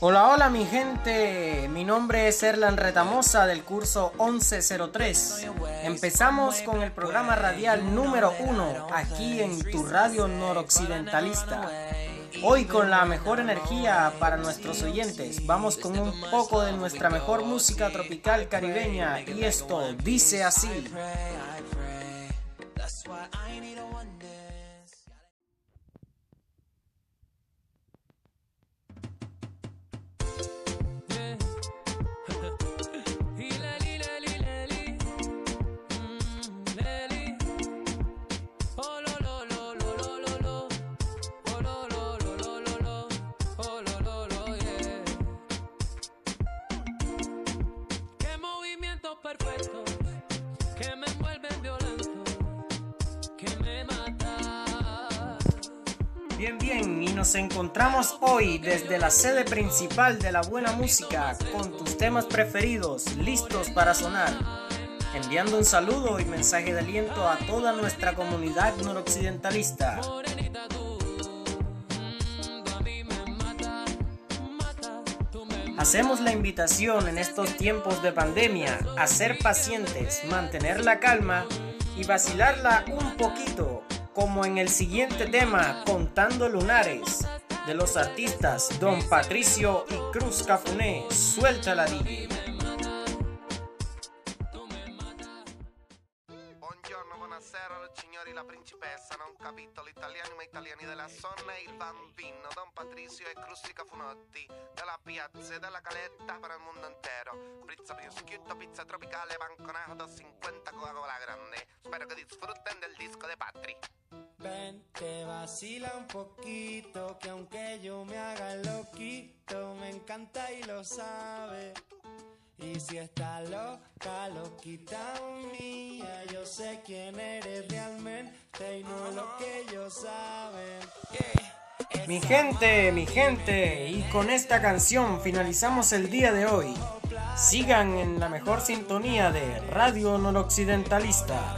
Hola, hola mi gente, mi nombre es Erlan Retamosa del curso 1103. Empezamos con el programa radial número 1 aquí en tu radio noroccidentalista. Hoy con la mejor energía para nuestros oyentes, vamos con un poco de nuestra mejor música tropical caribeña y esto dice así. Bien, bien, y nos encontramos hoy desde la sede principal de la buena música con tus temas preferidos listos para sonar, enviando un saludo y mensaje de aliento a toda nuestra comunidad noroccidentalista. Hacemos la invitación en estos tiempos de pandemia a ser pacientes, mantener la calma y vacilarla un poquito como en el siguiente tema Contando Lunares de los artistas Don Patricio y Cruz Cafuné. Suelta la DJ. Buonasera, signori, la principessa, non capito l'italiano ma italiani della zona e il bambino, Don Patricio e Crussi Cafunotti, della piazza e della caletta per il mondo intero. Pizza prosciutto, pizza tropicale, banconato 50 Coca-Cola grande. Spero che disfrutten del disco de Patri. Ven, te vacila un poquito, que aunque yo me haga loquito, me encanta y lo sabe. Y si está loca, loquita mía, yo sé quién eres realmente y no lo que ellos saben. Mi gente, mi gente, y con esta canción finalizamos el día de hoy. Sigan en la mejor sintonía de Radio Noroccidentalista.